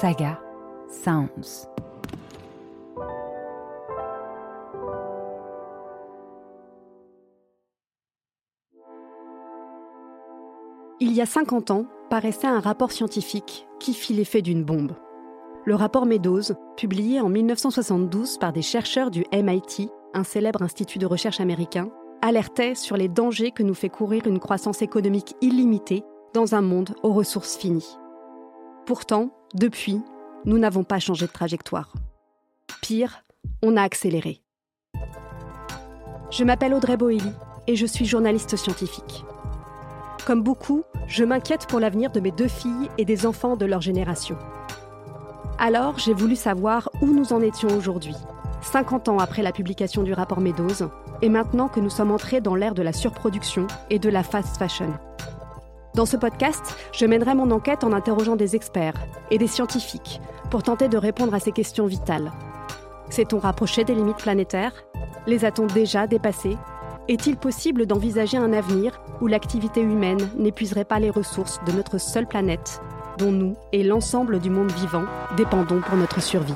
Saga Sounds. Il y a 50 ans, paraissait un rapport scientifique qui fit l'effet d'une bombe. Le rapport Meadows, publié en 1972 par des chercheurs du MIT, un célèbre institut de recherche américain, alertait sur les dangers que nous fait courir une croissance économique illimitée dans un monde aux ressources finies. Pourtant, depuis, nous n'avons pas changé de trajectoire. Pire, on a accéléré. Je m'appelle Audrey Boelly et je suis journaliste scientifique. Comme beaucoup, je m'inquiète pour l'avenir de mes deux filles et des enfants de leur génération. Alors, j'ai voulu savoir où nous en étions aujourd'hui, 50 ans après la publication du rapport Meadows, et maintenant que nous sommes entrés dans l'ère de la surproduction et de la fast fashion. Dans ce podcast, je mènerai mon enquête en interrogeant des experts et des scientifiques pour tenter de répondre à ces questions vitales. S'est-on rapproché des limites planétaires? Les a-t-on déjà dépassées? Est-il possible d'envisager un avenir où l'activité humaine n'épuiserait pas les ressources de notre seule planète, dont nous et l'ensemble du monde vivant dépendons pour notre survie?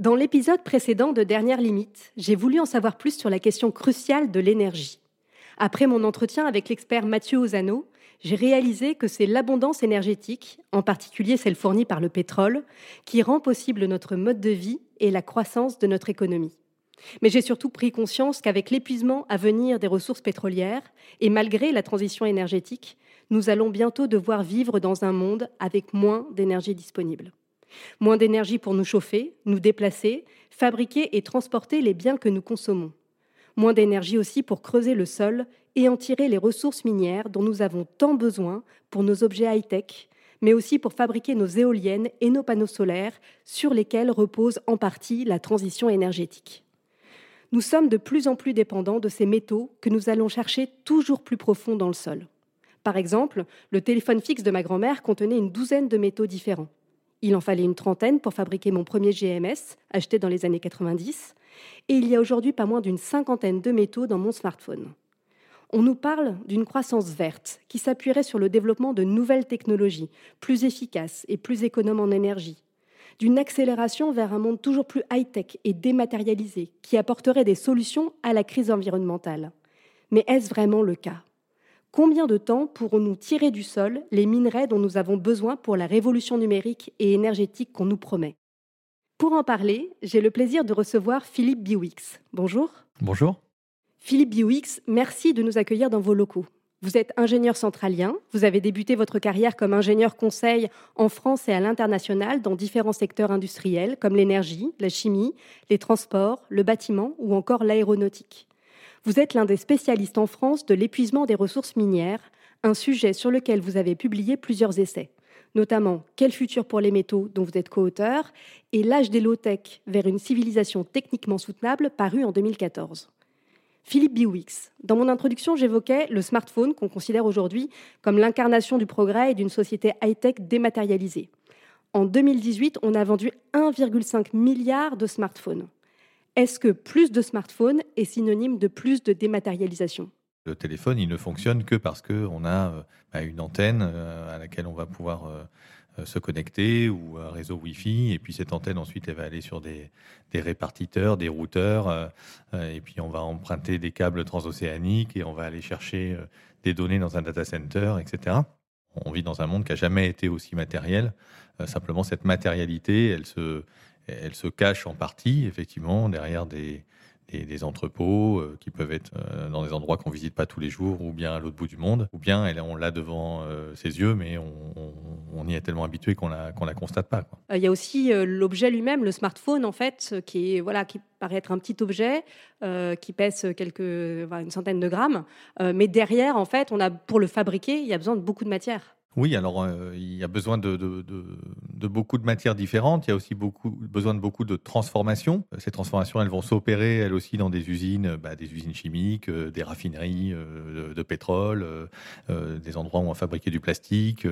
Dans l'épisode précédent de Dernière Limite, j'ai voulu en savoir plus sur la question cruciale de l'énergie. Après mon entretien avec l'expert Mathieu Ozano, j'ai réalisé que c'est l'abondance énergétique, en particulier celle fournie par le pétrole, qui rend possible notre mode de vie et la croissance de notre économie. Mais j'ai surtout pris conscience qu'avec l'épuisement à venir des ressources pétrolières, et malgré la transition énergétique, nous allons bientôt devoir vivre dans un monde avec moins d'énergie disponible. Moins d'énergie pour nous chauffer, nous déplacer, fabriquer et transporter les biens que nous consommons. Moins d'énergie aussi pour creuser le sol et en tirer les ressources minières dont nous avons tant besoin pour nos objets high-tech, mais aussi pour fabriquer nos éoliennes et nos panneaux solaires sur lesquels repose en partie la transition énergétique. Nous sommes de plus en plus dépendants de ces métaux que nous allons chercher toujours plus profond dans le sol. Par exemple, le téléphone fixe de ma grand-mère contenait une douzaine de métaux différents. Il en fallait une trentaine pour fabriquer mon premier GMS, acheté dans les années 90, et il y a aujourd'hui pas moins d'une cinquantaine de métaux dans mon smartphone. On nous parle d'une croissance verte qui s'appuierait sur le développement de nouvelles technologies, plus efficaces et plus économes en énergie, d'une accélération vers un monde toujours plus high-tech et dématérialisé qui apporterait des solutions à la crise environnementale. Mais est-ce vraiment le cas? Combien de temps pourrons-nous tirer du sol les minerais dont nous avons besoin pour la révolution numérique et énergétique qu'on nous promet? Pour en parler, j'ai le plaisir de recevoir Philippe Biwix. Bonjour. Bonjour. Philippe Biwix, merci de nous accueillir dans vos locaux. Vous êtes ingénieur centralien, vous avez débuté votre carrière comme ingénieur conseil en France et à l'international dans différents secteurs industriels comme l'énergie, la chimie, les transports, le bâtiment ou encore l'aéronautique. Vous êtes l'un des spécialistes en France de l'épuisement des ressources minières, un sujet sur lequel vous avez publié plusieurs essais, notamment Quel futur pour les métaux, dont vous êtes co-auteur, et L'âge des low-tech vers une civilisation techniquement soutenable, paru en 2014. Philippe Biwix. Dans mon introduction, j'évoquais le smartphone qu'on considère aujourd'hui comme l'incarnation du progrès et d'une société high-tech dématérialisée. En 2018, on a vendu 1,5 milliard de smartphones. Est-ce que plus de smartphones est synonyme de plus de dématérialisation? Le téléphone, il ne fonctionne que parce qu'on a euh, bah, une antenne euh, à laquelle on va pouvoir euh, se connecter ou un réseau Wi-Fi. Et puis cette antenne, ensuite, elle va aller sur des, répartiteurs, des routeurs. et puis on va emprunter des câbles transocéaniques et on va aller chercher des données dans un data center, etc. On vit dans un monde qui n'a jamais été aussi matériel. simplement, cette matérialité, elle se, elle se cache en partie, effectivement, derrière des, des, entrepôts euh, qui peuvent être euh, dans des endroits qu'on visite pas tous les jours, ou bien à l'autre bout du monde, ou bien elle, on l'a devant euh, ses yeux, mais on, y est tellement habitué qu'on la, qu'on la constate pas. Il y a aussi l'objet lui-même, le smartphone, en fait, qui, est, voilà, qui paraît être un petit objet qui pèse quelques, une centaine de grammes, mais derrière, en fait, on a, pour le fabriquer, il y a besoin de beaucoup de matière. Oui, alors euh, il y a besoin de, beaucoup de matières différentes. Il y a aussi beaucoup, besoin de beaucoup de transformations. Ces transformations, elles vont s'opérer, elles aussi, dans des usines, bah, des usines chimiques, euh, des raffineries euh, de, pétrole, des endroits où on va fabriquer du plastique.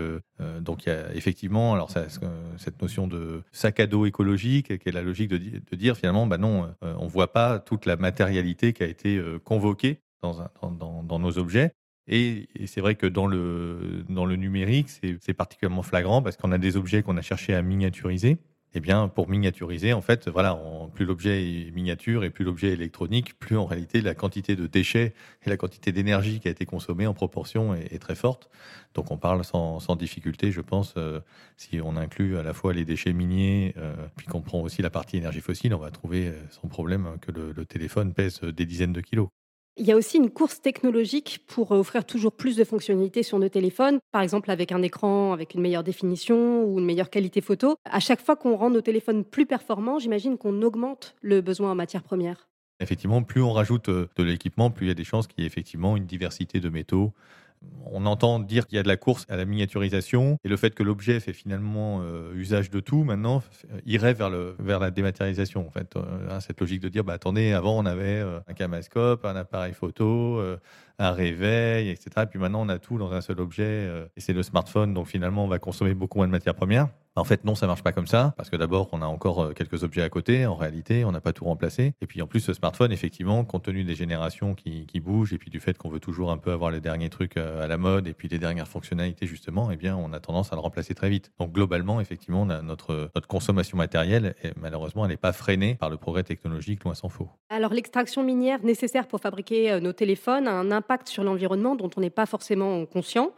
donc il y a effectivement, alors cette notion de sac à dos écologique, qui est la logique de, dire finalement, bah non, on voit pas toute la matérialité qui a été convoquée dans nos objets. Et, c'est vrai que dans le, dans le numérique, c'est particulièrement flagrant parce qu'on a des objets qu'on a cherché à miniaturiser. Eh bien, pour miniaturiser, en fait, voilà, plus l'objet est miniature et plus l'objet est électronique, plus en réalité la quantité de déchets et la quantité d'énergie qui a été consommée en proportion est, très forte. Donc, on parle sans, difficulté, je pense, euh, si on inclut à la fois les déchets miniers, euh, puis qu'on prend aussi la partie énergie fossile, on va trouver euh, sans problème que le téléphone pèse des dizaines de kilos. Il y a aussi une course technologique pour euh, offrir toujours plus de fonctionnalités sur nos téléphones, par exemple avec un écran avec une meilleure définition ou une meilleure qualité photo. À chaque fois qu'on rend nos téléphones plus performants, j'imagine qu'on augmente le besoin en matières premières. Effectivement, plus on rajoute euh, de l'équipement, plus il y a des chances qu'il y ait effectivement une diversité de métaux, on entend dire qu'il y a de la course à la miniaturisation et le fait que l'objet fait finalement euh, usage de tout maintenant irait vers, le, vers la dématérialisation. En fait, euh, hein, cette logique de dire bah, attendez, avant on avait euh, un caméscope, un appareil photo, un réveil, etc. Et puis maintenant on a tout dans un seul objet et c'est le smartphone. Donc finalement on va consommer beaucoup moins de matières premières. En fait, non, ça marche pas comme ça, parce que d'abord, on a encore euh, quelques objets à côté. En réalité, on n'a pas tout remplacé. Et puis, en plus, ce smartphone, effectivement, compte tenu des générations qui, bougent, et puis du fait qu'on veut toujours un peu avoir les derniers trucs euh, à la mode, et puis les dernières fonctionnalités, justement, eh bien, on a tendance à le remplacer très vite. Donc, globalement, effectivement, notre, notre consommation matérielle, malheureusement, elle n'est pas freinée par le progrès technologique, loin s'en faut. Alors, l'extraction minière nécessaire pour fabriquer euh, nos téléphones a un impact sur l'environnement dont on n'est pas forcément conscient.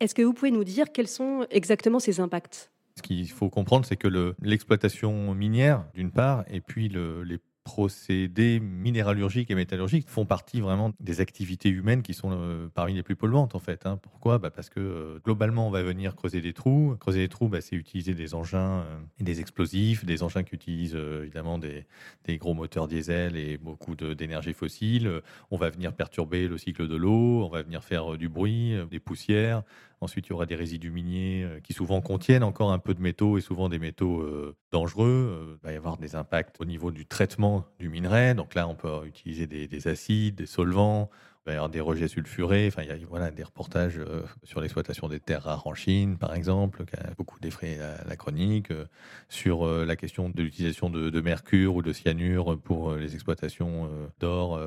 Est-ce que vous pouvez nous dire quels sont exactement ces impacts? Ce qu'il faut comprendre, c'est que l'exploitation minière, d'une part, et puis le, les procédés minéralurgiques et métallurgiques font partie vraiment des activités humaines qui sont euh, parmi les plus polluantes en fait. Hein. Pourquoi? Bah Parce que euh, globalement on va venir creuser des trous. Creuser des trous, bah, c'est utiliser des engins euh, et des explosifs, des engins qui utilisent évidemment des, des, gros moteurs diesel et beaucoup d'énergie fossile. On va venir perturber le cycle de l'eau, on va venir faire du bruit, des poussières, Ensuite, il y aura des résidus miniers euh, qui souvent contiennent encore un peu de métaux et souvent des métaux euh, dangereux. Euh, il va y avoir des impacts au niveau du traitement du minerai. Donc là, on peut utiliser des acides, des solvants. Il y avoir des rejets sulfurés. Enfin, il y a voilà, des reportages euh, sur l'exploitation des terres rares en Chine, par exemple, qui a beaucoup défrayé la, chronique, euh, sur euh, la question de l'utilisation de, mercure ou de cyanure pour les exploitations d'or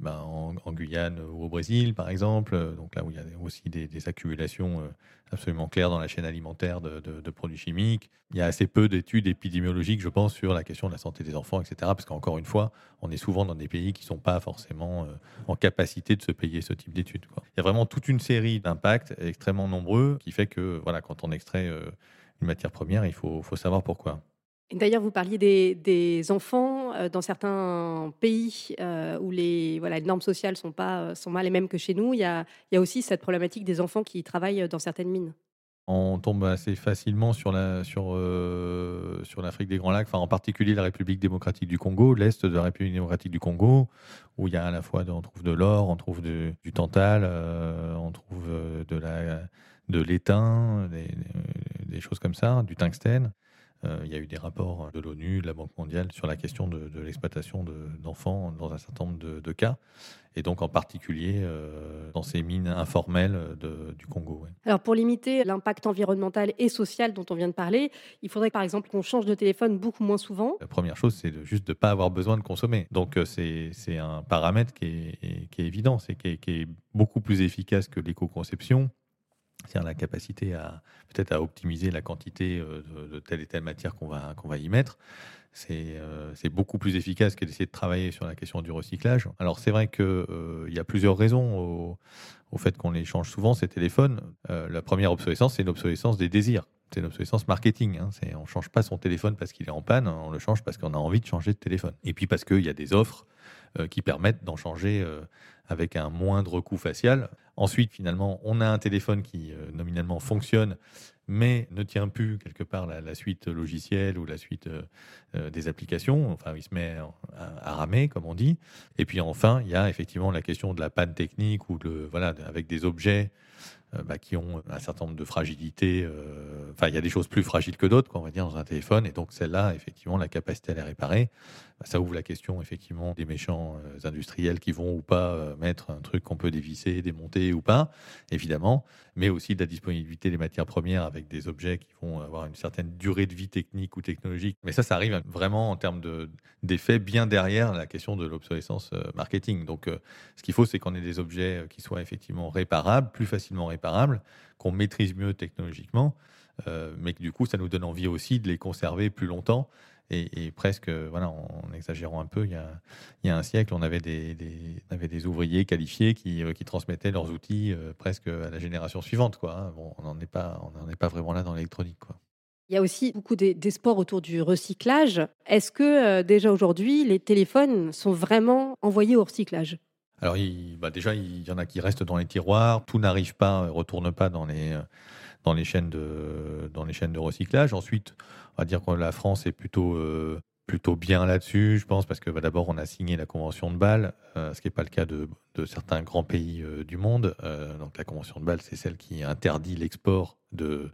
ben, en, Guyane ou au Brésil, par exemple. Donc là où il y a aussi des, accumulations absolument claires dans la chaîne alimentaire de, de, produits chimiques. Il y a assez peu d'études épidémiologiques, je pense, sur la question de la santé des enfants, etc. Parce qu'encore une fois, on est souvent dans des pays qui ne sont pas forcément en capacité de se payer ce type d'études. Il y a vraiment toute une série d'impacts extrêmement nombreux qui fait que voilà, quand on extrait euh, une matière première, il faut, faut savoir pourquoi. D'ailleurs, vous parliez des, enfants euh, dans certains pays euh, où les, voilà, les normes sociales sont pas sont mal les mêmes que chez nous. Il y, a, il y a aussi cette problématique des enfants qui travaillent dans certaines mines on tombe assez facilement sur la sur euh, sur l'Afrique des Grands Lacs, enfin en particulier la République démocratique du Congo, l'est de la République démocratique du Congo, où il y a à la fois on trouve de l'or, on trouve du tantal, euh, on trouve euh, de la de l'étain, des, choses comme ça, du tungstène. Il y a eu des rapports de l'ONU, de la Banque mondiale sur la question de, l'exploitation d'enfants dans un certain nombre de, cas et donc en particulier euh, dans ces mines informelles du Congo. Alors pour limiter l'impact environnemental et social dont on vient de parler, il faudrait par exemple qu'on change de téléphone beaucoup moins souvent. La première chose, c'est juste de ne pas avoir besoin de consommer. Donc euh, c'est un paramètre qui est, qui est évident, c'est qui, qui, est beaucoup plus efficace que l'éco-conception. C'est-à-dire la capacité à peut-être à optimiser la quantité euh, de, telle et telle matière qu'on va, qu'on va y mettre. Euh, c'est beaucoup plus efficace que d'essayer de travailler sur la question du recyclage. Alors c'est vrai qu'il euh, y a plusieurs raisons au, au fait qu'on les change souvent, ces téléphones. la première obsolescence, c'est une obsolescence des désirs. C'est une obsolescence marketing. Hein. On ne change pas son téléphone parce qu'il est en panne, on le change parce qu'on a envie de changer de téléphone. Et puis parce qu'il y a des offres qui permettent d'en changer avec un moindre coût facial. Ensuite, finalement, on a un téléphone qui euh, nominalement fonctionne, mais ne tient plus quelque part la, suite logicielle ou la suite euh, euh, des applications. Enfin, il se met à, ramer, comme on dit. Et puis enfin, il y a effectivement la question de la panne technique ou de, voilà, avec des objets bah, qui ont un certain nombre de fragilités. Enfin, il y a des choses plus fragiles que d'autres, on va dire, dans un téléphone. Et donc, celle-là, effectivement, la capacité à les réparer, ça ouvre la question, effectivement, des méchants industriels qui vont ou pas mettre un truc qu'on peut dévisser, démonter ou pas, évidemment, mais aussi de la disponibilité des matières premières avec des objets qui vont avoir une certaine durée de vie technique ou technologique. Mais ça, ça arrive vraiment en termes d'effets bien derrière la question de l'obsolescence marketing. Donc, ce qu'il faut, c'est qu'on ait des objets qui soient effectivement réparables, plus facilement réparables, qu'on maîtrise mieux technologiquement, euh, mais que du coup, ça nous donne envie aussi de les conserver plus longtemps. Et, presque, voilà, en, exagérant un peu, il y, a, il y a un siècle, on avait des, avait des ouvriers qualifiés qui, euh, qui, transmettaient leurs outils euh, presque à la génération suivante. Quoi. Hein. Bon, on n'en est, pas, on est pas vraiment là dans l'électronique. Quoi. Il y a aussi beaucoup des, sports autour du recyclage. Est-ce que déjà aujourd'hui, les téléphones sont vraiment envoyés au recyclage? Alors, bah, déjà, il y en a qui restent dans les tiroirs. Tout n'arrive pas, retourne pas dans les, dans les chaînes de, dans les chaînes de recyclage. Ensuite, on va dire que la France est plutôt, euh, plutôt bien là-dessus, je pense, parce que bah, d'abord, on a signé la Convention de Bâle, euh, ce qui n'est pas le cas de, certains grands pays euh, du monde. donc, la Convention de Bâle, c'est celle qui interdit l'export de,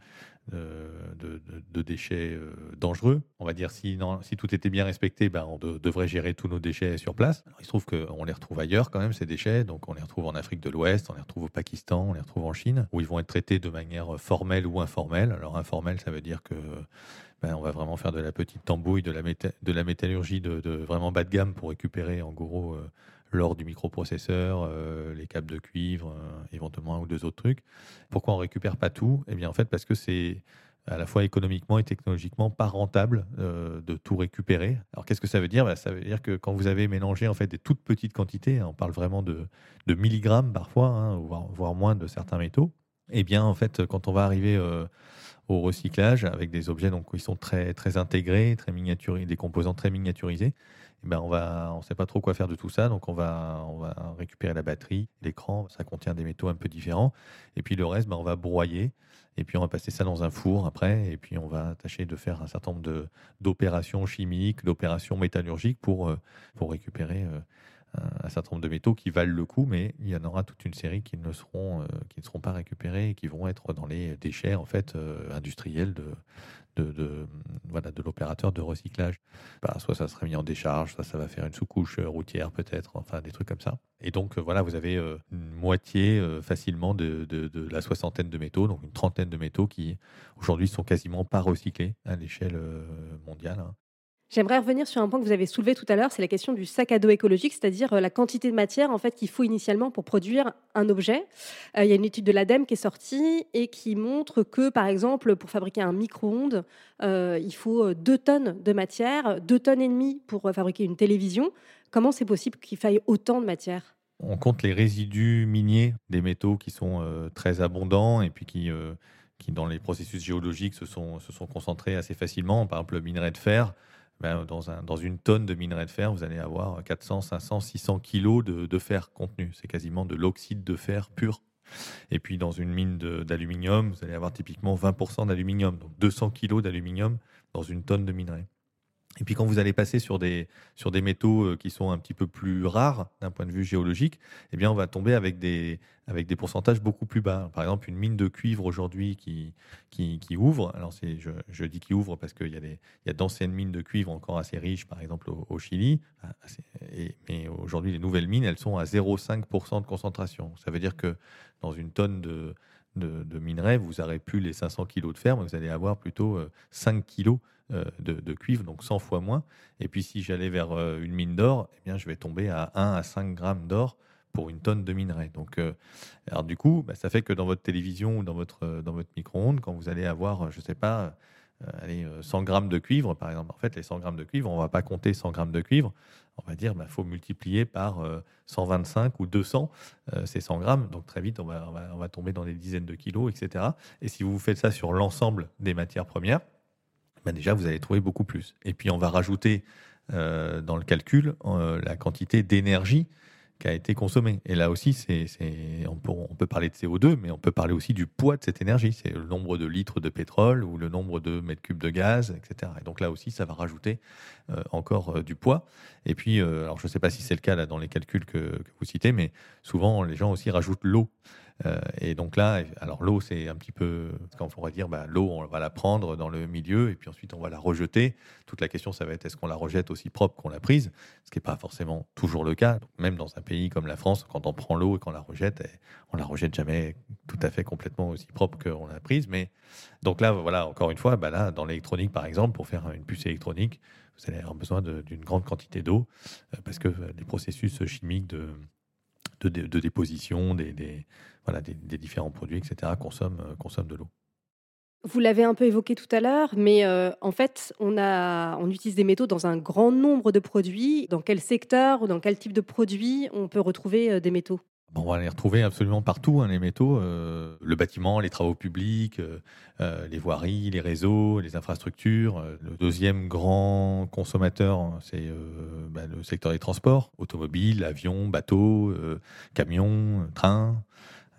de, déchets dangereux. On va dire si, si tout était bien respecté, ben, on devrait gérer tous nos déchets sur place. il se trouve qu'on les retrouve ailleurs quand même, ces déchets. Donc on les retrouve en Afrique de l'Ouest, on les retrouve au Pakistan, on les retrouve en Chine, où ils vont être traités de manière formelle ou informelle. Alors informelle, ça veut dire que ben, on va vraiment faire de la petite tambouille, de la, métallurgie de, vraiment bas de gamme pour récupérer en gros euh, l'or du microprocesseur, euh, les câbles de cuivre, euh, éventuellement un ou deux autres trucs. Pourquoi on récupère pas tout? Eh bien, en fait, parce que c'est à la fois économiquement et technologiquement pas rentable de tout récupérer. Alors qu'est-ce que ça veut dire? Bah, Ça veut dire que quand vous avez mélangé en fait des toutes petites quantités, hein, on parle vraiment de, milligrammes parfois, hein, voire, moins de certains métaux, eh bien en fait quand on va arriver au recyclage avec des objets donc qui sont très très intégrés, très miniaturisés, des composants très miniaturisés, eh ben on va, on sait pas trop quoi faire de tout ça, donc on va, on va récupérer la batterie, l'écran, ça contient des métaux un peu différents, et puis le reste, ben on va broyer, et puis on va passer ça dans un four après, et puis on va tâcher de faire un certain nombre d'opérations chimiques, d'opérations métallurgiques pour, euh, pour récupérer euh, un certain nombre de métaux qui valent le coup, mais il y en aura toute une série qui ne seront, euh, qui ne seront pas récupérés et qui vont être dans les déchets en fait industriels de, de, voilà, de l'opérateur de recyclage. Bah, soit ça serait mis en décharge, soit ça va faire une sous-couche euh, routière peut-être, enfin des trucs comme ça. Et donc euh, voilà, vous avez euh, une moitié facilement de, de, la soixantaine de métaux, donc une trentaine de métaux qui aujourd'hui sont quasiment pas recyclés à l'échelle mondiale. Hein. J'aimerais revenir sur un point que vous avez soulevé tout à l'heure, c'est la question du sac à dos écologique, c'est-à-dire euh, la quantité de matière en fait qu'il faut initialement pour produire un objet. Euh, il y a une étude de l'ADEME qui est sortie et qui montre que, par exemple, pour fabriquer un micro-ondes, euh, il faut deux tonnes de matière, deux tonnes et demie pour fabriquer une télévision. Comment c'est possible qu'il faille autant de matière? On compte les résidus miniers des métaux qui sont très abondants et puis qui qui, dans les processus géologiques, se sont, se sont concentrés assez facilement. Par exemple, le minerai de fer, ben, dans, un, dans, une tonne de minerai de fer, vous allez avoir 400, 500, 600 kilos de, de fer contenu. C'est quasiment de l'oxyde de fer pur. Et puis dans une mine d'aluminium, vous allez avoir typiquement 20% d'aluminium, donc 200 kilos d'aluminium dans une tonne de minerai. Et puis quand vous allez passer sur des, sur des métaux euh, qui sont un petit peu plus rares d'un point de vue géologique, eh bien on va tomber avec des, avec des pourcentages beaucoup plus bas. Par exemple, une mine de cuivre aujourd'hui qui, qui, ouvre, alors je, je, dis qui ouvre parce qu'il y a, des, il y a d'anciennes mines de cuivre encore assez riches, par exemple au, Chili, et, mais aujourd'hui les nouvelles mines, elles sont à 0,5% de concentration. Ça veut dire que dans une tonne de, de, de minerai, vous n'aurez plus les 500 kg de fer, mais vous allez avoir plutôt 5 euh, kg euh, de, cuivre, donc 100 fois moins. Et puis si j'allais vers euh, une mine d'or, eh bien, je vais tomber à 1 à 5 grammes d'or pour une tonne de minerai. Donc, alors du coup, bah, ça fait que dans votre télévision ou dans votre, dans votre micro-ondes, quand vous allez avoir, je ne sais pas, allez, 100 grammes de cuivre, par exemple, en fait, les 100 grammes de cuivre, on ne va pas compter 100 grammes de cuivre, on va dire, qu'il bah, faut multiplier par 125 ou 200 ces 100 grammes. Donc très vite, on va, tomber dans des dizaines de kilos, etc. Et si vous faites ça sur l'ensemble des matières premières, ben déjà vous allez trouver beaucoup plus. Et puis on va rajouter euh, dans le calcul euh, la quantité d'énergie a été consommée. Et là aussi, c'est, on, peut, parler de CO2, mais on peut parler aussi du poids de cette énergie. C'est le nombre de litres de pétrole ou le nombre de mètres cubes de gaz, etc. Et donc là aussi, ça va rajouter euh, encore du poids. Et puis, alors je ne sais pas si c'est le cas dans les calculs que, que, vous citez, mais souvent les gens aussi rajoutent l'eau. Euh, et donc là, alors l'eau, c'est un petit peu, quand on pourrait dire, bah, l'eau, on va la prendre dans le milieu et puis ensuite on va la rejeter. Toute la question, ça va être est-ce qu'on la rejette aussi propre qu'on l'a prise, ce qui n'est pas forcément toujours le cas. même dans un pays comme la France, quand on prend l'eau et qu'on la rejette, eh, on la rejette jamais tout à fait complètement aussi propre qu'on l'a prise. Mais donc là, voilà, encore une fois, bah là, dans l'électronique, par exemple, pour faire une puce électronique, vous allez avoir besoin d'une grande quantité d'eau euh, parce que les processus chimiques de de, déposition des, voilà, des, différents produits, etc., consomment, euh, consomment de l'eau. Vous l'avez un peu évoqué tout à l'heure, mais euh, en fait, on, a, on utilise des métaux dans un grand nombre de produits. Dans quel secteur ou dans quel type de produit on peut retrouver euh, des métaux? On va les retrouver absolument partout, hein, les métaux. Euh, le bâtiment, les travaux publics, euh, euh, les voiries, les réseaux, les infrastructures. Le deuxième grand consommateur, c'est bah, le secteur des transports, automobile, avions, bateaux, camions, trains.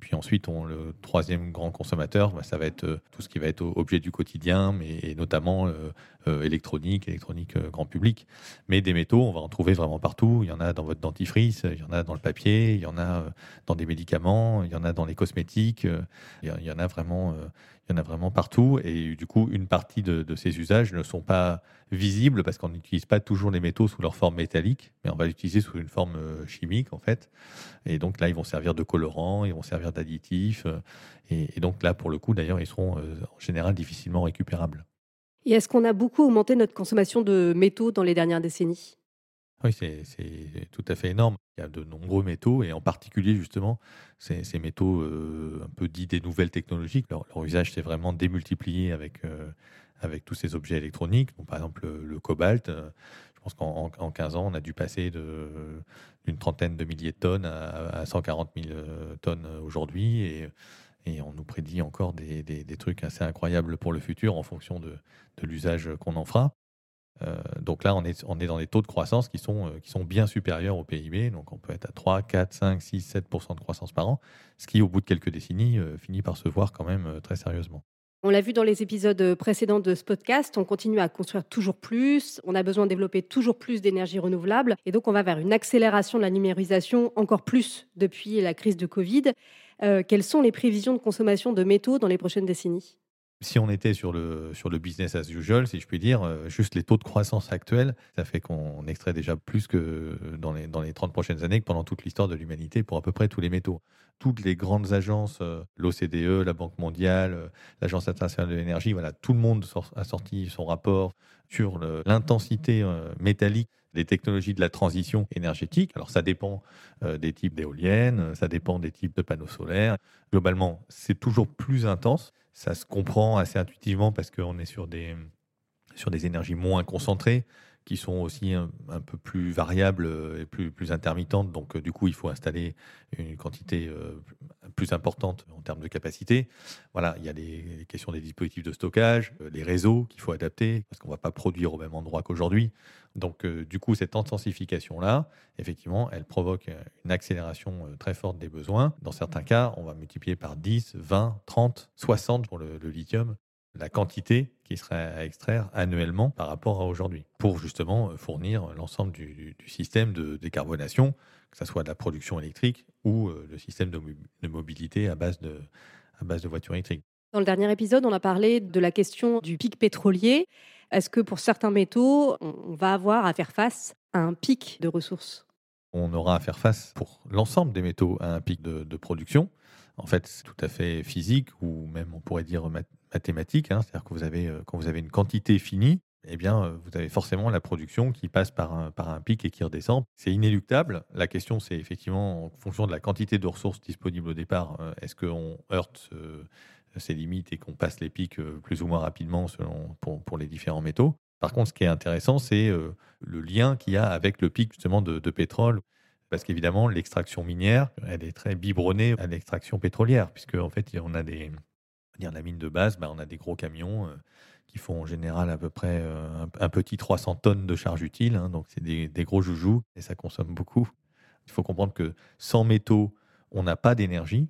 Puis ensuite, on, le troisième grand consommateur, bah, ça va être tout ce qui va être objet du quotidien, mais notamment euh, euh, électronique, électronique grand public. Mais des métaux, on va en trouver vraiment partout. Il y en a dans votre dentifrice, il y en a dans le papier, il y en a dans des médicaments, il y en a dans les cosmétiques. Il y en a vraiment, il y en a vraiment partout. Et du coup, une partie de, ces usages ne sont pas visibles parce qu'on n'utilise pas toujours les métaux sous leur forme métallique, mais on va l'utiliser sous une forme euh, chimique, en fait. Et donc là, ils vont servir de colorant, ils vont servir d'additifs. Euh, et, donc là, pour le coup, d'ailleurs, ils seront euh, en général difficilement récupérables. Et est-ce qu'on a beaucoup augmenté notre consommation de métaux dans les dernières décennies? Oui, c'est tout à fait énorme. Il y a de nombreux métaux, et en particulier justement ces, métaux euh, un peu dits des nouvelles technologies. Leur, usage s'est vraiment démultiplié avec, euh, avec tous ces objets électroniques. par exemple, le, cobalt, euh, je pense qu'en 15 ans, on a dû passer d'une trentaine de milliers de tonnes à, 140 000 tonnes aujourd'hui. Et, on nous prédit encore des, trucs assez incroyables pour le futur en fonction de, l'usage qu'on en fera. Euh, donc là, on est, dans des taux de croissance qui sont, euh, bien supérieurs au PIB. Donc on peut être à 3, 4, 5, 6, 7% de croissance par an, ce qui, au bout de quelques décennies, euh, finit par se voir quand même très sérieusement. On l'a vu dans les épisodes précédents de ce podcast, on continue à construire toujours plus, on a besoin de développer toujours plus d'énergie renouvelable, et donc on va vers une accélération de la numérisation encore plus depuis la crise de Covid. Quelles sont les prévisions de consommation de métaux dans les prochaines décennies? Si on était sur le, sur le business as usual, si je puis dire, euh, juste les taux de croissance actuels, ça fait qu'on extrait déjà plus que dans les, dans les 30 prochaines années que pendant toute l'histoire de l'humanité pour à peu près tous les métaux. Toutes les grandes agences, euh, l'OCDE, la Banque mondiale, euh, l'Agence internationale de l'énergie, voilà, tout le monde a sorti son rapport sur l'intensité métallique des technologies de la transition énergétique. Alors ça dépend des types d'éoliennes, ça dépend des types de panneaux solaires. Globalement, c'est toujours plus intense ça se comprend assez intuitivement parce qu'on est sur des, sur des énergies moins concentrées qui sont aussi un, peu plus variables et plus, plus intermittentes. Donc, euh, du coup, il faut installer une quantité euh, plus importante en termes de capacité. Voilà, il y a les, questions des dispositifs de stockage, euh, les réseaux qu'il faut adapter parce qu'on ne va pas produire au même endroit qu'aujourd'hui. Donc, du coup, cette intensification-là, effectivement, elle provoque une accélération très forte des besoins. Dans certains cas, on va multiplier par 10, 20, 30, 60 pour le, lithium la quantité qui serait à extraire annuellement par rapport à aujourd'hui, pour justement fournir l'ensemble du, système de décarbonation, que ce soit de la production électrique ou euh, le système de, mobilité à base de, à base de voitures électriques. Dans le dernier épisode, on a parlé de la question du pic pétrolier. Est-ce que pour certains métaux, on va avoir à faire face à un pic de ressources? On aura à faire face pour l'ensemble des métaux à un pic de, production. En fait, c'est tout à fait physique ou même on pourrait dire mathématique. Hein. C'est-à-dire que vous avez, euh, quand vous avez une quantité finie, eh bien, euh, vous avez forcément la production qui passe par un, pic et qui redescend. C'est inéluctable. La question, c'est effectivement, en fonction de la quantité de ressources disponibles au départ, euh, est-ce qu'on heurte ces limites et qu'on passe les pics plus ou moins rapidement selon, pour, les différents métaux? Par contre, ce qui est intéressant, c'est le lien qu'il y a avec le pic justement de, pétrole. Parce qu'évidemment, l'extraction minière, elle est très biberonnée à l'extraction pétrolière, puisque en fait, on a des, dire la mine de base, bah, on a des gros camions euh, qui font en général à peu près un, petit 300 tonnes de charge utile, hein, donc c'est des, des, gros joujoux et ça consomme beaucoup. Il faut comprendre que sans métaux, on n'a pas d'énergie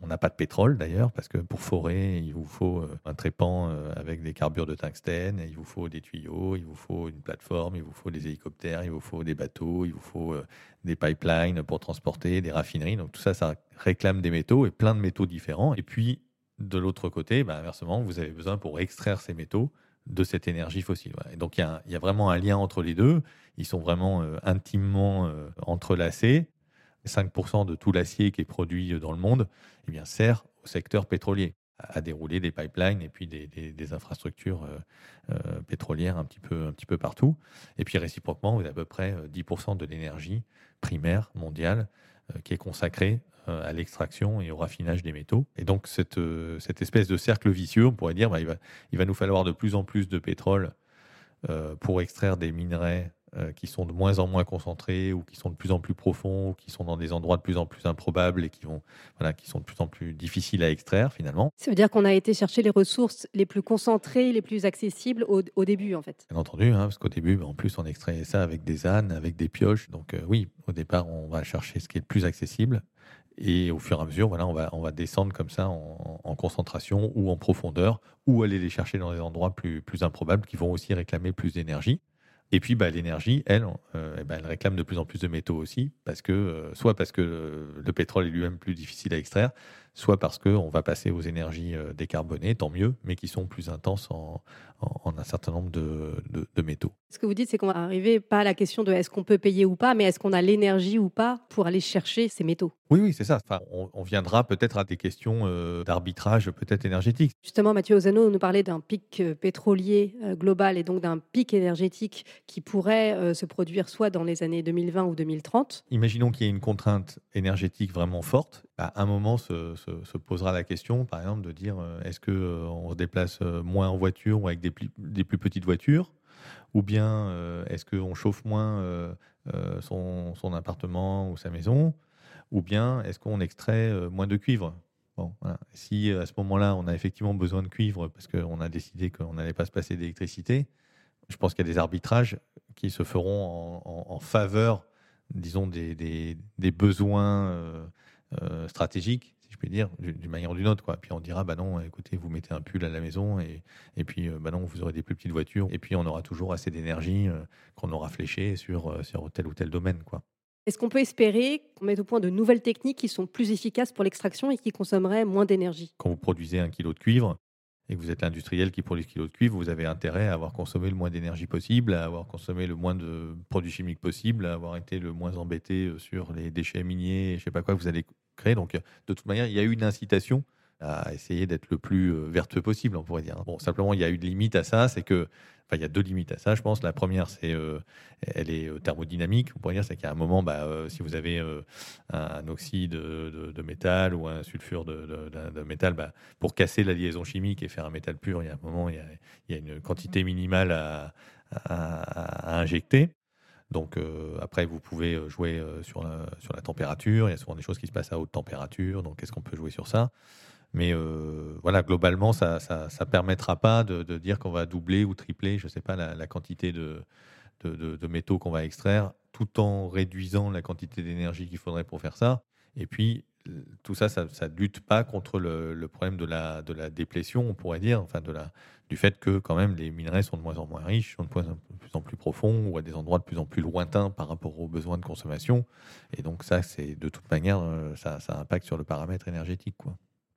on n'a pas de pétrole d'ailleurs, parce que pour forer, il vous faut euh, un trépan euh, avec des carbures de tungstène, il vous faut des tuyaux, il vous faut une plateforme, il vous faut des hélicoptères, il vous faut des bateaux, il vous faut euh, des pipelines pour transporter, des raffineries. Donc tout ça, ça réclame des métaux et plein de métaux différents. Et puis, de l'autre côté, bah, inversement, vous avez besoin pour extraire ces métaux de cette énergie fossile. Et donc il y, a vraiment un lien entre les deux. Ils sont vraiment intimement entrelacés. 5% de tout l'acier qui est produit dans le monde eh bien, sert au secteur pétrolier à dérouler des pipelines et puis des, infrastructures euh, euh, pétrolières un petit, peu, un petit peu partout. Et puis réciproquement, vous avez à peu près 10% euh, de l'énergie primaire mondiale qui est consacrée à l'extraction et au raffinage des métaux. Et donc cette, cette espèce de cercle vicieux, on pourrait dire, bah, il, va, il va nous falloir de plus en plus de pétrole pour extraire des minerais euh, qui sont de moins en moins concentrés ou qui sont de plus en plus profonds ou qui sont dans des endroits de plus en plus improbables et qui, vont, voilà, qui sont de plus en plus difficiles à extraire finalement. Ça veut dire qu'on a été chercher les ressources les plus concentrées, les plus accessibles au, au début en fait. Bien entendu, hein, parce qu'au début, bah, en plus, on extrait ça avec des ânes, avec des pioches. Donc euh, oui, au départ, on va chercher ce qui est le plus accessible. Et au fur et à mesure, voilà, on, va, on va descendre comme ça en, en, concentration ou en profondeur, ou aller les chercher dans des endroits plus, plus improbables qui vont aussi réclamer plus d'énergie. Et puis bah, l'énergie, elle, euh, eh ben, elle réclame de plus en plus de métaux aussi, parce que euh, soit parce que le pétrole est lui-même plus difficile à extraire, soit parce qu'on va passer aux énergies euh, décarbonées, tant mieux, mais qui sont plus intenses en, un certain nombre de, métaux. Ce que vous dites, c'est qu'on va arriver pas à la question de est-ce qu'on peut payer ou pas, mais est-ce qu'on a l'énergie ou pas pour aller chercher ces métaux? Oui, oui, c'est ça. Enfin, on, viendra peut-être à des questions euh, d'arbitrage peut-être énergétique. Justement, Mathieu Ozano nous parlait d'un pic euh, pétrolier global et donc d'un pic énergétique qui pourrait se produire soit dans les années 2020 ou 2030. Imaginons qu'il y ait une contrainte énergétique vraiment forte. À un moment, se, posera la question, par exemple, de dire euh, est-ce qu'on euh, se déplace euh, moins en voiture ou avec des, des plus petites voitures Ou bien est-ce qu'on chauffe moins son, son, appartement ou sa maison Ou bien est-ce qu'on extrait moins de cuivre? Si à ce moment-là, on a effectivement besoin de cuivre parce qu'on a décidé qu'on n'allait pas se passer d'électricité, je pense qu'il y a des arbitrages qui se feront en, faveur, disons, des, besoins stratégiques puis dire, d'une manière ou d'une autre. Quoi. Puis on dira, bah non, écoutez, vous mettez un pull à la maison et, et puis euh, bah non, vous aurez des plus petites voitures. Et puis on aura toujours assez d'énergie euh, qu'on aura fléché sur, euh, sur tel ou tel domaine. Quoi. Est-ce qu'on peut espérer qu'on mette au point de nouvelles techniques qui sont plus efficaces pour l'extraction et qui consommeraient moins d'énergie? Quand vous produisez un kilo de cuivre, et que vous êtes l'industriel qui produit ce kilo de cuivre, vous avez intérêt à avoir consommé le moins d'énergie possible, à avoir consommé le moins de produits chimiques possible, à avoir été le moins embêté sur les déchets miniers, je ne sais pas quoi, vous allez Donc, de toute manière, il y a eu une incitation à essayer d'être le plus euh, vertueux possible, on pourrait dire. Bon, simplement, il y a une limite à ça, c'est que, enfin, il y a deux limites à ça, je pense. La première, c'est, euh, elle est euh, thermodynamique, on pourrait dire, c'est qu'à un moment, bah, si vous avez un, oxyde de, métal ou un sulfure de, métal, bah, pour casser la liaison chimique et faire un métal pur, il y a un moment, il y a, une quantité minimale à injecter. Donc après, vous pouvez jouer sur, la, sur la température. Il y a souvent des choses qui se passent à haute température. Donc est-ce qu'on peut jouer sur ça? Mais voilà, globalement, ça ne permettra pas de, dire qu'on va doubler ou tripler, je ne sais pas, la, quantité de, de, métaux qu'on va extraire, tout en réduisant la quantité d'énergie qu'il faudrait pour faire ça. Et puis, tout ça, ça ne lutte pas contre le, problème de la, de la déplétion, on pourrait dire, enfin de la, du fait que quand même les minerais sont de moins en moins riches, sont de plus en plus profonds ou à des endroits de plus en plus lointains par rapport aux besoins de consommation. Et donc ça, c'est de toute manière, euh, ça, ça impacte sur le paramètre énergétique. Quoi.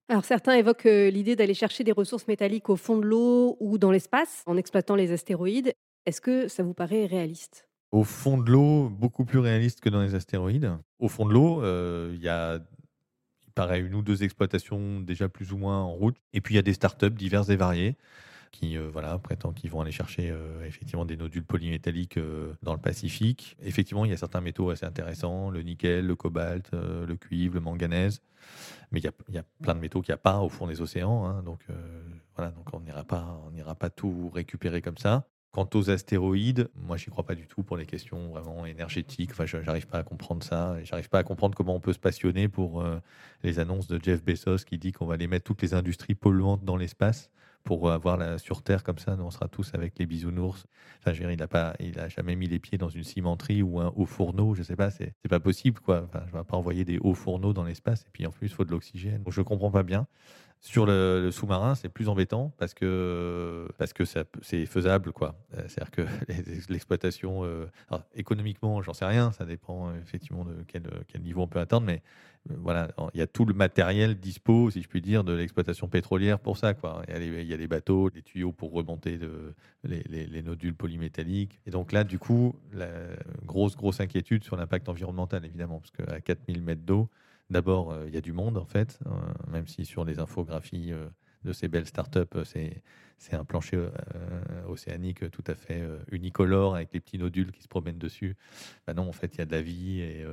Alors certains évoquent euh, l'idée d'aller chercher des ressources métalliques au fond de l'eau ou dans l'espace en exploitant les astéroïdes. Est-ce que ça vous paraît réaliste? Au fond de l'eau, beaucoup plus réaliste que dans les astéroïdes. Au fond de l'eau, euh, il y a il paraît une ou deux exploitations déjà plus ou moins en route. Et puis il y a des startups diverses et variées qui euh, voilà, prétendent qu'ils vont aller chercher euh, effectivement des nodules polymétalliques euh, dans le Pacifique. Effectivement, il y a certains métaux assez intéressants, le nickel, le cobalt, le cuivre, le manganèse. Mais il y, a, il y a plein de métaux qu'il n'y a pas au fond des océans. Hein. donc voilà, donc on n'ira pas, on n'ira pas tout récupérer comme ça. Quant aux astéroïdes, moi, j'y crois pas du tout pour les questions vraiment énergétiques. Enfin, j'arrive pas à comprendre ça. J'arrive pas à comprendre comment on peut se passionner pour les annonces de Jeff Bezos qui dit qu'on va aller mettre toutes les industries polluantes dans l'espace pour avoir la sur Terre comme ça, nous, on sera tous avec les bisounours. Enfin, je veux dire, il a pas, il a jamais mis les pieds dans une cimenterie ou un haut fourneau. Je sais pas, c'est pas possible, quoi. Enfin, je vais pas envoyer des hauts fourneaux dans l'espace et puis en plus, il faut de l'oxygène. Donc, je comprends pas bien. Sur le, sous-marin, c'est plus embêtant parce que parce que c'est faisable, quoi. Euh, c'est-à-dire que l'exploitation, euh, économiquement, j'en sais rien, ça dépend euh, effectivement de quel, quel niveau on peut atteindre, mais voilà, il y a tout le matériel dispo, si je puis dire, de l'exploitation pétrolière pour ça, quoi. Il y, a les, bateaux, les tuyaux pour remonter les, les, nodules polymétalliques. Et donc là, du coup, la grosse grosse inquiétude sur l'impact environnemental, évidemment, parce qu'à 4000 mètres d'eau, D'abord, euh, il y a du monde, en fait, euh, même si sur les infographies euh, de ces belles startups, c'est c'est un plancher océanique tout à fait unicolore avec les petits nodules qui se promènent dessus. Bah non, en fait, il y a de la vie et,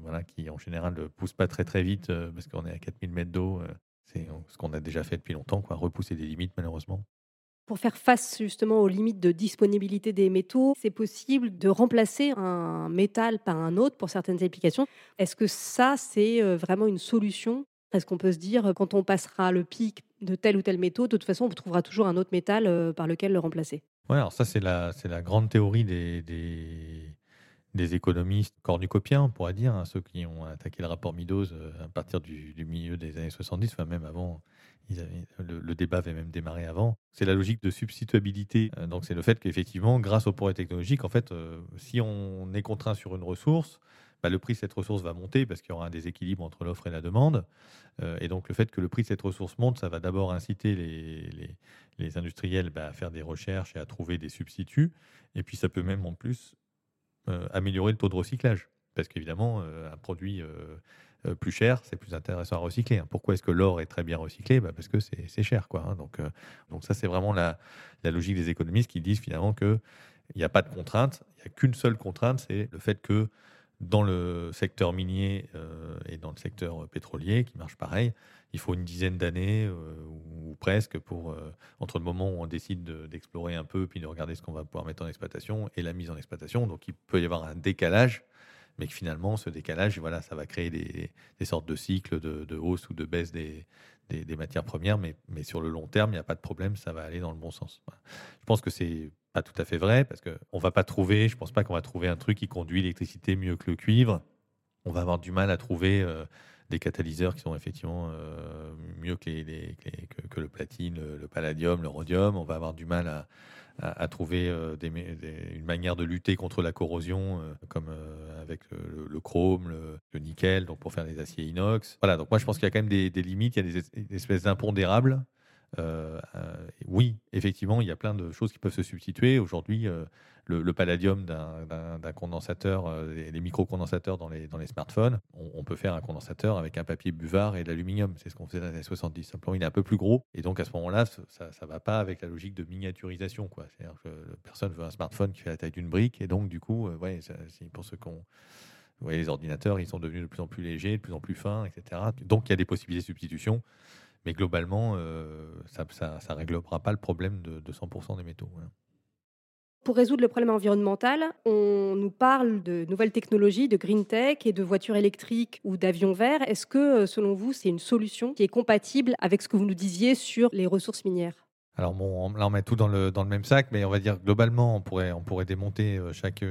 voilà, qui en général ne pousse pas très très vite parce qu'on est à 4000 mètres d'eau. c'est ce qu'on a déjà fait depuis longtemps, quoi, repousser des limites malheureusement. Pour faire face justement aux limites de disponibilité des métaux, c'est possible de remplacer un métal par un autre pour certaines applications. Est-ce que ça, c'est euh, vraiment une solution? Est-ce qu'on peut se dire, quand on passera le pic de tel ou tel métaux, de toute façon, on trouvera toujours un autre métal euh, par lequel le remplacer Oui, alors ça, c'est la, la grande théorie des, des, économistes cornucopiens, on pourrait dire, hein, ceux qui ont attaqué le rapport Meadows euh, à partir du, milieu des années 70, enfin même avant le, débat avait même démarré avant. C'est la logique de substituabilité. Euh, donc, c'est le fait qu'effectivement, grâce aux progrès technologiques, en fait, euh, si on est contraint sur une ressource, bah, le prix de cette ressource va monter parce qu'il y aura un déséquilibre entre l'offre et la demande. Et donc, le fait que le prix de cette ressource monte, ça va d'abord inciter les, les, industriels bah, à faire des recherches et à trouver des substituts. Et puis, ça peut même en plus améliorer le taux de recyclage. Parce qu'évidemment, un produit euh, plus cher, c'est plus intéressant à recycler. Hein. Pourquoi est-ce que l'or est très bien recyclé? Bah Parce que c'est cher. Quoi, hein. donc, euh, donc ça, c'est vraiment la, la, logique des économistes qui disent finalement qu'il n'y a pas de contrainte, il n'y a qu'une seule contrainte, c'est le fait que dans le secteur minier euh, et dans le secteur pétrolier, qui marche pareil, il faut une dizaine d'années ou, presque pour entre le moment où on décide d'explorer un peu, puis de regarder ce qu'on va pouvoir mettre en exploitation et la mise en exploitation. Donc il peut y avoir un décalage mais que finalement, ce décalage, voilà, ça va créer des, sortes de cycles de, hausse ou de baisse des, des, matières premières, mais, mais, sur le long terme, il n'y a pas de problème, ça va aller dans le bon sens. Je pense que c'est pas tout à fait vrai, parce qu'on va pas trouver, je pense pas qu'on va trouver un truc qui conduit l'électricité mieux que le cuivre. On va avoir du mal à trouver euh, des catalyseurs qui sont effectivement euh, mieux que, que, le platine, le, palladium, le rhodium. On va avoir du mal à, trouver euh, des, une manière de lutter contre la corrosion, euh, comme avec le, chrome, le, nickel, donc pour faire des aciers inox. Voilà, donc moi je pense qu'il y a quand même des, limites, il y a des, espèces d'impondérables. oui, effectivement, il y a plein de choses qui peuvent se substituer. Aujourd'hui, le, palladium d'un condensateur, euh, les, micro-condensateurs dans les, smartphones, on, peut faire un condensateur avec un papier buvard et de l'aluminium. C'est ce qu'on faisait dans les années 70. Simplement, il est un peu plus gros. Et donc, à ce moment-là, ça ne va pas avec la logique de miniaturisation. C'est-à-dire que personne veut un smartphone qui fait la taille d'une brique. Et donc, du coup, euh, pour ceux qu'on. les ordinateurs, ils sont devenus de plus en plus légers, de plus en plus fins, etc. Donc, il y a des possibilités de substitution. Mais globalement, euh, ça ne réglera pas le problème de, 100% des métaux. Pour résoudre le problème environnemental, on nous parle de nouvelles technologies, de green tech et de voitures électriques ou d'avions verts. Est-ce que, euh, selon vous, c'est une solution qui est compatible avec ce que vous nous disiez sur les ressources minières? Alors là on met tout dans le, même sac, mais on va dire globalement, on pourrait, on pourrait démonter euh, chaque,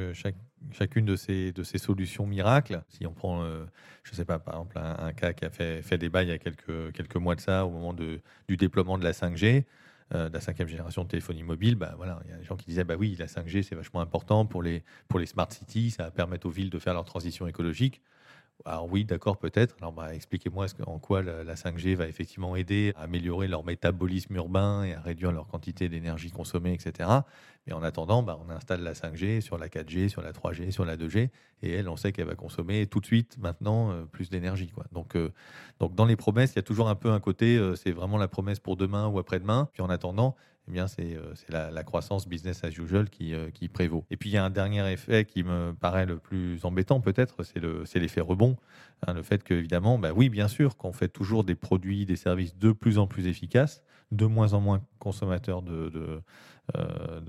chacune de ces, solutions miracles. Si on prend, euh, je ne sais pas, par exemple, un, cas qui a fait, débat il y a quelques, mois de ça, au moment du déploiement de la 5G, euh, de la cinquième génération de téléphonie mobile, bah, voilà, il y a des gens qui disaient bah oui, la 5G c'est vachement important pour les, pour les smart cities, ça va permettre aux villes de faire leur transition écologique. Alors oui, d'accord, peut-être. Alors bah, expliquez-moi en quoi la, 5G va effectivement aider à améliorer leur métabolisme urbain et à réduire leur quantité d'énergie consommée, etc. Mais en attendant, bah, on installe la 5G sur la 4G, sur la 3G, sur la 2G, et elle, on sait qu'elle va consommer tout de suite, maintenant, euh, plus d'énergie. Donc, euh, donc dans les promesses, il y a toujours un peu un côté, euh, c'est vraiment la promesse pour demain ou après-demain. Puis en attendant, eh bien, c'est euh, la, croissance business as usual euh, qui, prévaut. Et puis, il y a un dernier effet qui me paraît le plus embêtant, peut-être, c'est l'effet rebond. Hein, le fait qu'évidemment, bah oui, bien sûr, qu'on fait toujours des produits, des services de plus en plus efficaces, de moins en moins consommateurs euh,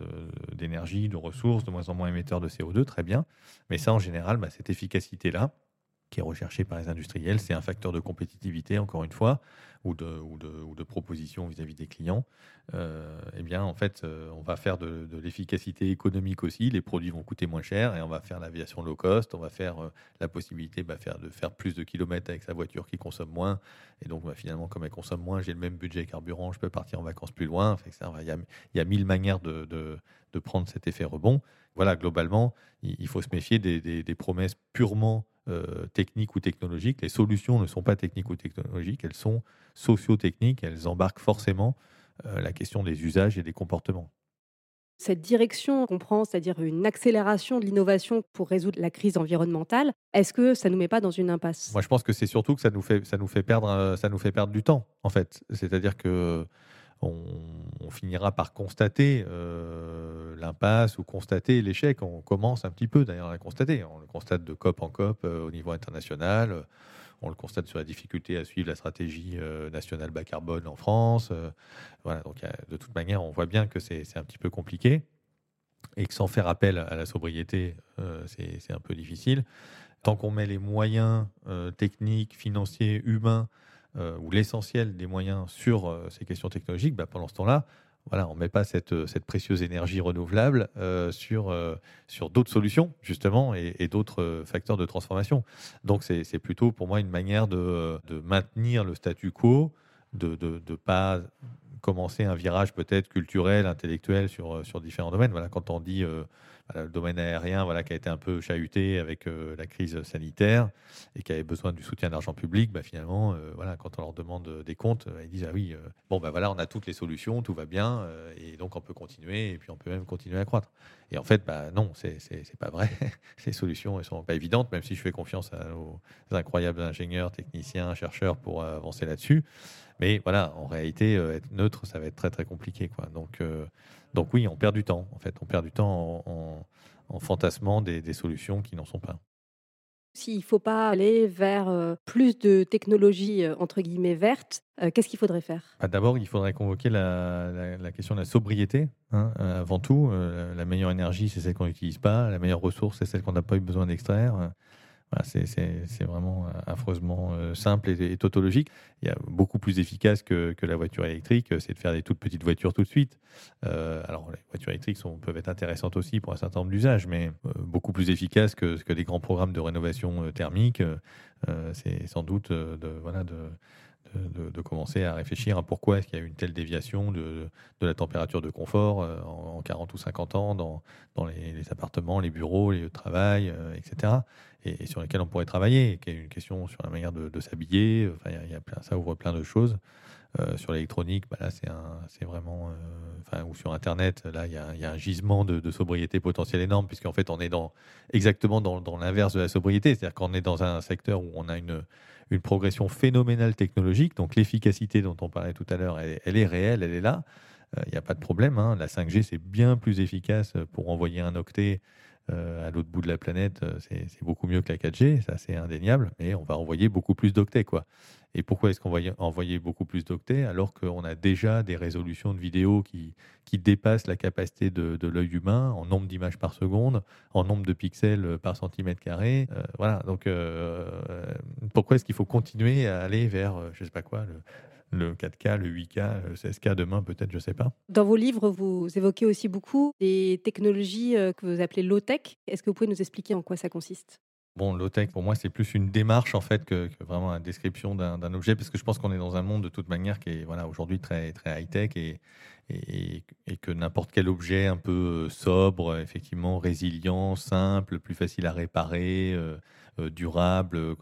d'énergie, de, ressources, de moins en moins émetteurs de CO2, très bien. Mais ça, en général, bah, cette efficacité-là, qui est recherché par les industriels. C'est un facteur de compétitivité, encore une fois, ou de, ou de, ou de proposition vis-à-vis des clients. Euh, eh bien, en fait, euh, on va faire de, l'efficacité économique aussi. Les produits vont coûter moins cher et on va faire l'aviation low cost. On va faire euh, la possibilité bah, faire, de faire plus de kilomètres avec sa voiture qui consomme moins. Et donc, bah, finalement, comme elle consomme moins, j'ai le même budget carburant, je peux partir en vacances plus loin. Il y, a, y a mille manières de, de, prendre cet effet rebond. Voilà, globalement, il, faut se méfier des promesses purement euh, techniques ou technologiques. Les solutions ne sont pas techniques ou technologiques, elles sont socio-techniques, elles embarquent forcément euh, la question des usages et des comportements. Cette direction qu'on prend, c'est-à-dire une accélération de l'innovation pour résoudre la crise environnementale, est-ce que ça ne nous met pas dans une impasse? Moi, je pense que c'est surtout que ça nous fait, ça nous fait, perdre, euh, ça nous fait perdre du temps, en fait. C'est-à-dire que on, finira par constater euh, l'impasse ou constater l'échec. On commence un petit peu d'ailleurs à le constater. On le constate de COP en COP euh, au niveau international. On le constate sur la difficulté à suivre la stratégie euh, nationale bas carbone en France. voilà, donc de toute manière, on voit bien que c'est un petit peu compliqué et que sans faire appel à la sobriété, c'est un peu difficile. Tant qu'on met les moyens techniques, financiers, humains euh, ou l'essentiel des moyens sur euh, ces questions technologiques, bah, pendant ce temps-là, voilà, on ne met pas cette, euh, cette, précieuse énergie renouvelable sur, sur d'autres solutions, justement, et, d'autres facteurs de transformation. Donc, c'est plutôt pour moi une manière de, de maintenir le statu quo, de ne pas commencer un virage peut-être culturel, intellectuel sur, sur différents domaines. Voilà, quand on dit le domaine aérien voilà, qui a été un peu chahuté avec euh, la crise sanitaire et qui avait besoin du soutien d'argent public, bah, finalement, euh, voilà, quand on leur demande des comptes, ils disent Ah oui, euh, bon, bah, voilà, on a toutes les solutions, tout va bien, et donc on peut continuer, et puis on peut même continuer à croître. Et en fait, bah, non, c'est pas vrai. Ces solutions ne sont pas évidentes, même si je fais confiance à nos incroyables ingénieurs, techniciens, chercheurs pour avancer là-dessus. Mais voilà, en réalité, être neutre, ça va être très très compliqué. Donc, donc oui, on perd du temps, en fait. On perd du temps en, fantasmant des, solutions qui n'en sont pas. S'il ne faut pas aller vers euh, plus de technologies euh, entre guillemets vertes, euh, qu'est-ce qu'il faudrait faire? Bah, D'abord, il faudrait convoquer la, question de la sobriété. Hein, avant tout, la meilleure énergie, c'est celle qu'on n'utilise pas. La meilleure ressource, c'est celle qu'on n'a pas eu besoin d'extraire c'est vraiment euh, affreusement euh, simple et, tautologique. Il y a beaucoup plus efficace que, la voiture électrique, c'est de faire des toutes petites voitures tout de suite. Euh, alors, les voitures électriques peuvent être intéressantes aussi pour un certain nombre d'usages, mais beaucoup plus efficaces que, que des grands programmes de rénovation thermique. c'est sans doute de, voilà, de, de, commencer à réfléchir à pourquoi est-ce qu'il y a une telle déviation de, la température de confort en, 40 ou 50 ans dans, dans les, appartements, les bureaux, les lieux de travail, etc et, sur lesquels on pourrait travailler, qui est une question sur la manière de, s'habiller. Enfin, y a, plein, ça ouvre plein de choses. Euh, sur l'électronique, bah là, c'est vraiment, euh, ou sur Internet, là, il y, y, a un gisement de, sobriété potentielle énorme, puisqu'en fait, on est dans, exactement dans l'inverse de la sobriété, c'est-à-dire qu'on est dans un secteur où on a une, une progression phénoménale technologique, donc l'efficacité dont on parlait tout à l'heure, elle, est réelle, elle est là, il euh, n'y a pas de problème. Hein. La 5G, c'est bien plus efficace pour envoyer un octet euh, à l'autre bout de la planète, euh, c'est beaucoup mieux que la 4G, ça c'est indéniable, mais on va envoyer beaucoup plus d'octets. Et pourquoi est-ce qu'on va envoyer beaucoup plus d'octets alors qu'on a déjà des résolutions de vidéos qui, qui dépassent la capacité de, l'œil humain en nombre d'images par seconde, en nombre de pixels par centimètre carré euh, Voilà, donc pourquoi est-ce qu'il faut continuer à aller vers, je sais pas quoi, le, le 4K, le 8K, le 16K demain peut-être, je ne sais pas. Dans vos livres, vous évoquez aussi beaucoup des technologies euh, que vous appelez low-tech. Est-ce que vous pouvez nous expliquer en quoi ça consiste? Bon, low-tech, pour moi, c'est plus une démarche en fait que, vraiment une description d'un objet, parce que je pense qu'on est dans un monde de toute manière qui est voilà, aujourd'hui très, très high-tech et, et, et, que n'importe quel objet un peu euh, sobre, effectivement résilient, simple, plus facile à réparer, euh, euh, durable,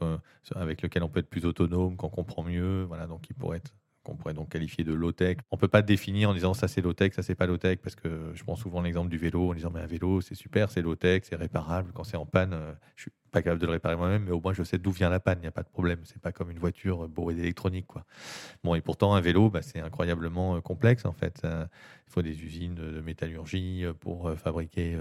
avec lequel on peut être plus autonome, qu'on comprend mieux, voilà, donc il pourrait être qu'on pourrait donc qualifier de low-tech. On ne peut pas définir en disant ça c'est low-tech, ça c'est pas low-tech, parce que je prends souvent l'exemple du vélo en disant mais un vélo c'est super, c'est low-tech, c'est réparable, quand c'est en panne, je suis pas capable de le réparer moi-même, mais au moins je sais d'où vient la panne, il n'y a pas de problème. C'est pas comme une voiture bourrée d'électronique. Bon, et pourtant, un vélo, bah, c'est incroyablement euh, complexe en fait. Faut des usines de métallurgie euh, pour euh, fabriquer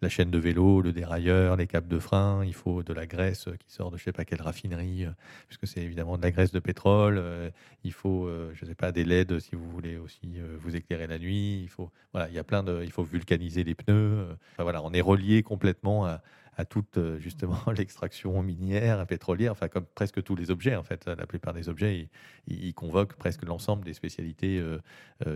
la chaîne de vélo, le dérailleur, les câbles de frein. Il faut de la graisse qui sort de je sais pas quelle raffinerie, puisque c'est évidemment de la graisse de pétrole. Il faut, je sais pas, des LED si vous voulez aussi vous éclairer la nuit. Il faut, voilà, il y a plein de, il faut vulcaniser les pneus. voilà, on est relié complètement à à toute justement l'extraction minière, pétrolière, enfin comme presque tous les objets en fait. La plupart des objets, ils, convoquent presque l'ensemble des spécialités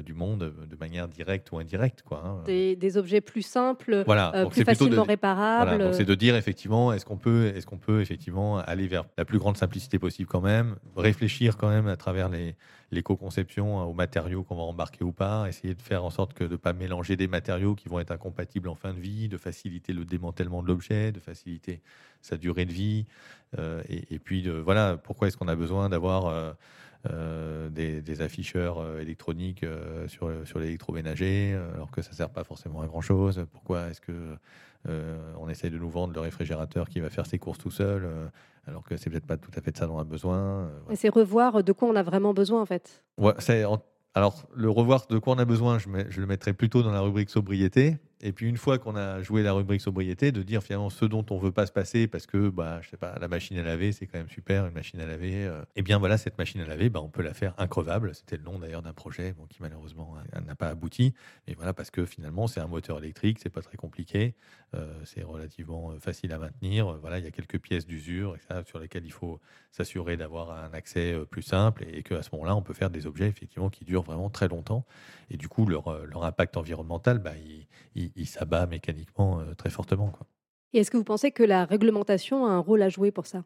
du monde de manière directe ou indirecte. Quoi, hein. des, objets plus simples, voilà. plus facilement réparables. Voilà. c'est de dire effectivement, est-ce qu'on peut, est-ce qu'on peut effectivement aller vers la plus grande simplicité possible quand même, réfléchir quand même à travers les l'éco-conception aux matériaux qu'on va embarquer ou pas, essayer de faire en sorte que de ne pas mélanger des matériaux qui vont être incompatibles en fin de vie, de faciliter le démantèlement de l'objet, de faciliter sa durée de vie. Euh, et, puis, voilà, pourquoi est-ce qu'on a besoin d'avoir euh, euh, des, afficheurs électroniques sur, sur l'électroménager, alors que ça ne sert pas forcément à grand-chose? Pourquoi est-ce que on essaye de nous vendre le réfrigérateur qui va faire ses courses tout seul alors que c'est peut-être pas tout à fait de ça dont on a besoin. Euh, c'est revoir de quoi on a vraiment besoin en fait. Ouais, alors le revoir de quoi on a besoin, je, je le mettrais plutôt dans la rubrique sobriété. Et puis une fois qu'on a joué la rubrique sobriété, de dire finalement ce dont on veut pas se passer parce que bah je sais pas la machine à laver c'est quand même super une machine à laver. Euh. Eh bien voilà cette machine à laver bah, on peut la faire increvable. C'était le nom d'ailleurs d'un projet qui malheureusement euh, n'a pas abouti. Mais voilà parce que finalement c'est un moteur électrique, c'est pas très compliqué, euh, c'est relativement facile à maintenir. Voilà il y a quelques pièces d'usure sur lesquelles il faut s'assurer d'avoir un accès plus simple et, qu'à ce moment-là on peut faire des objets effectivement qui durent vraiment très longtemps et du coup leur, impact environnemental bah, il, s'abat mécaniquement euh, très fortement. Quoi. Et est-ce que vous pensez que la réglementation a un rôle à jouer pour ça?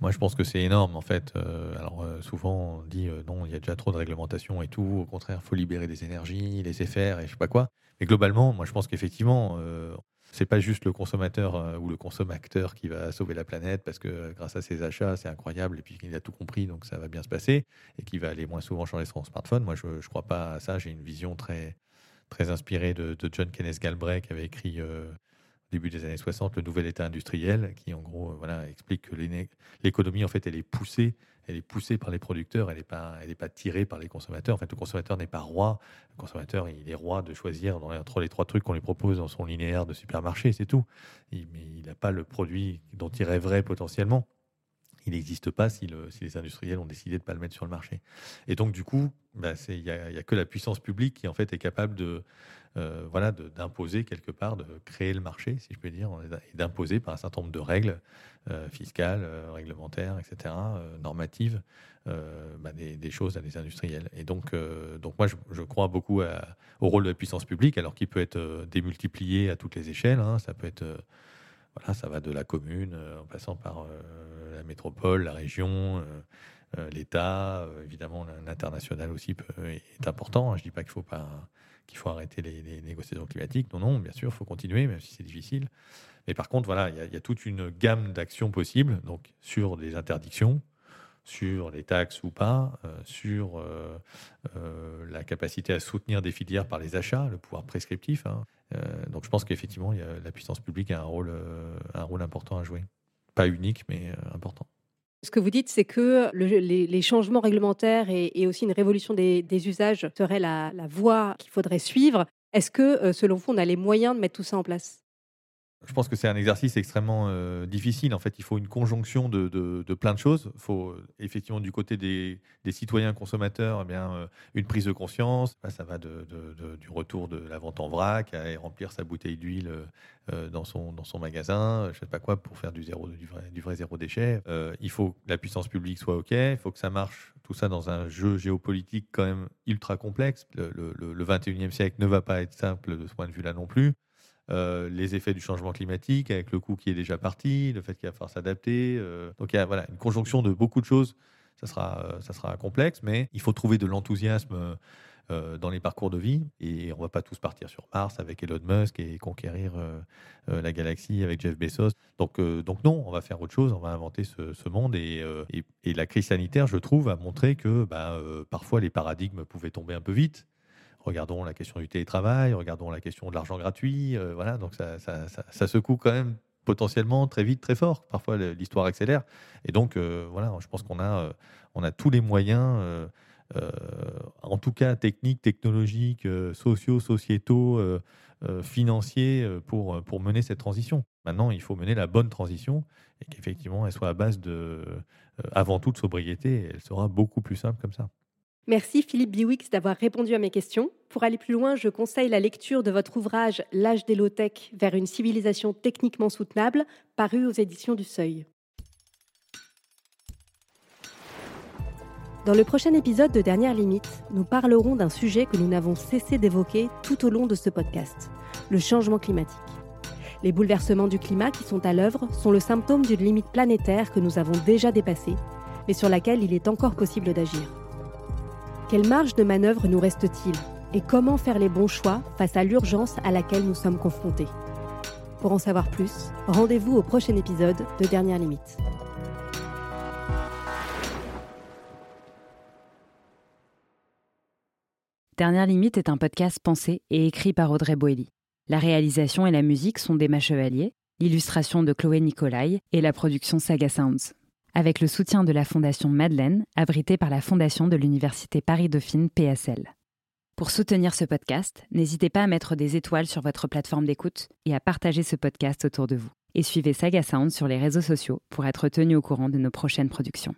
Moi, je pense que c'est énorme, en fait. Euh, alors, euh, souvent, on dit non, il y a déjà trop de réglementation et tout. Au contraire, il faut libérer des énergies, laisser faire et je sais pas quoi. Mais globalement, moi, je pense qu'effectivement, ce c'est pas juste le consommateur ou le consommateur qui va sauver la planète parce que grâce à ses achats, c'est incroyable et puis qu'il a tout compris, donc ça va bien se passer et qu'il va aller moins souvent changer son smartphone. Moi, je ne crois pas à ça. J'ai une vision très, très inspiré de, John Kenneth Galbraith, qui avait écrit euh, au début des années 60 le Nouvel État industriel, qui en gros euh, voilà, explique que l'économie, en fait, elle est poussée elle est poussée par les producteurs, elle n'est pas, elle pas tirée par les consommateurs. En fait, le consommateur n'est pas roi. Le consommateur, il est roi de choisir entre les trois trucs qu'on lui propose dans son linéaire de supermarché, c'est tout. mais il n'a pas le produit dont il rêverait potentiellement il n'existe pas si, les industriels ont décidé de ne pas le mettre sur le marché. Et donc, du coup, bah, il n'y a, que la puissance publique qui, en fait, est capable de, euh, voilà, d'imposer quelque part, de créer le marché, si je peux dire, et d'imposer par un certain nombre de règles euh, fiscales, euh, réglementaires, etc., normatives, bah, des, choses à des industriels. Et donc, donc moi, je, crois beaucoup au rôle de la puissance publique, alors qu'il peut être démultiplié à toutes les échelles. Hein. ça peut être voilà, ça va de la commune euh, en passant par euh, la métropole, la région, euh, l'État, évidemment l'international aussi est important. Hein. Je ne dis pas qu'il faut pas qu'il faut arrêter les, négociations climatiques. Non, non, bien sûr, il faut continuer, même si c'est difficile. Mais par contre, voilà, il y, a toute une gamme d'actions possibles, donc sur des interdictions, sur les taxes ou pas, sur la capacité à soutenir des filières par les achats, le pouvoir prescriptif. Hein. Euh, donc je pense qu'effectivement, la puissance publique a un rôle, euh, un rôle important à jouer. Pas unique, mais euh, important. Ce que vous dites, c'est que les, changements réglementaires et, aussi une révolution des, usages seraient la, la voie qu'il faudrait suivre. Est-ce que, selon vous, on a les moyens de mettre tout ça en place? Je pense que c'est un exercice extrêmement euh, difficile. En fait, il faut une conjonction de, de, plein de choses. Il faut euh, effectivement du côté des, des citoyens consommateurs, eh bien, euh, une prise de conscience. ça va du retour de la vente en vrac à remplir sa bouteille d'huile dans, son, dans son magasin, je ne sais pas quoi, pour faire du, zéro, du, vrai, zéro déchet. il faut que la puissance publique soit OK. Il faut que ça marche, tout ça dans un jeu géopolitique quand même ultra complexe. Le, le, le 21e siècle ne va pas être simple de ce point de vue-là non plus. Euh, les effets du changement climatique avec le coût qui est déjà parti, le fait qu'il va falloir s'adapter. Euh. donc il y a voilà, une conjonction de beaucoup de choses. Ça sera, euh, ça sera complexe, mais il faut trouver de l'enthousiasme dans les parcours de vie. Et on ne va pas tous partir sur Mars avec Elon Musk et conquérir la galaxie avec Jeff Bezos. Donc, donc non, on va faire autre chose, on va inventer ce, monde. Et, la crise sanitaire, je trouve, a montré que bah, parfois les paradigmes pouvaient tomber un peu vite. Regardons la question du télétravail, regardons la question de l'argent gratuit. Euh, voilà, donc ça, ça, secoue quand même potentiellement très vite, très fort. Parfois, l'histoire accélère. Et donc, euh, voilà, je pense qu'on a, euh, on a tous les moyens, en tout cas techniques, technologiques, sociaux, sociétaux, financiers, pour, pour mener cette transition. Maintenant, il faut mener la bonne transition et qu'effectivement, elle soit à base de, avant tout, de sobriété. Elle sera beaucoup plus simple comme ça. Merci Philippe Biwix d'avoir répondu à mes questions. Pour aller plus loin, je conseille la lecture de votre ouvrage L'âge des low-tech vers une civilisation techniquement soutenable, paru aux éditions du Seuil. Dans le prochain épisode de Dernière Limite, nous parlerons d'un sujet que nous n'avons cessé d'évoquer tout au long de ce podcast, le changement climatique. Les bouleversements du climat qui sont à l'œuvre sont le symptôme d'une limite planétaire que nous avons déjà dépassée, mais sur laquelle il est encore possible d'agir. Quelle marge de manœuvre nous reste-t-il et comment faire les bons choix face à l'urgence à laquelle nous sommes confrontés? Pour en savoir plus, rendez-vous au prochain épisode de Dernière Limite. Dernière Limite est un podcast pensé et écrit par Audrey Boelly. La réalisation et la musique sont d'Emma Chevalier, l'illustration de Chloé Nicolai et la production Saga Sounds avec le soutien de la Fondation Madeleine, abritée par la Fondation de l'Université Paris-Dauphine PSL. Pour soutenir ce podcast, n'hésitez pas à mettre des étoiles sur votre plateforme d'écoute et à partager ce podcast autour de vous. Et suivez Saga Sound sur les réseaux sociaux pour être tenu au courant de nos prochaines productions.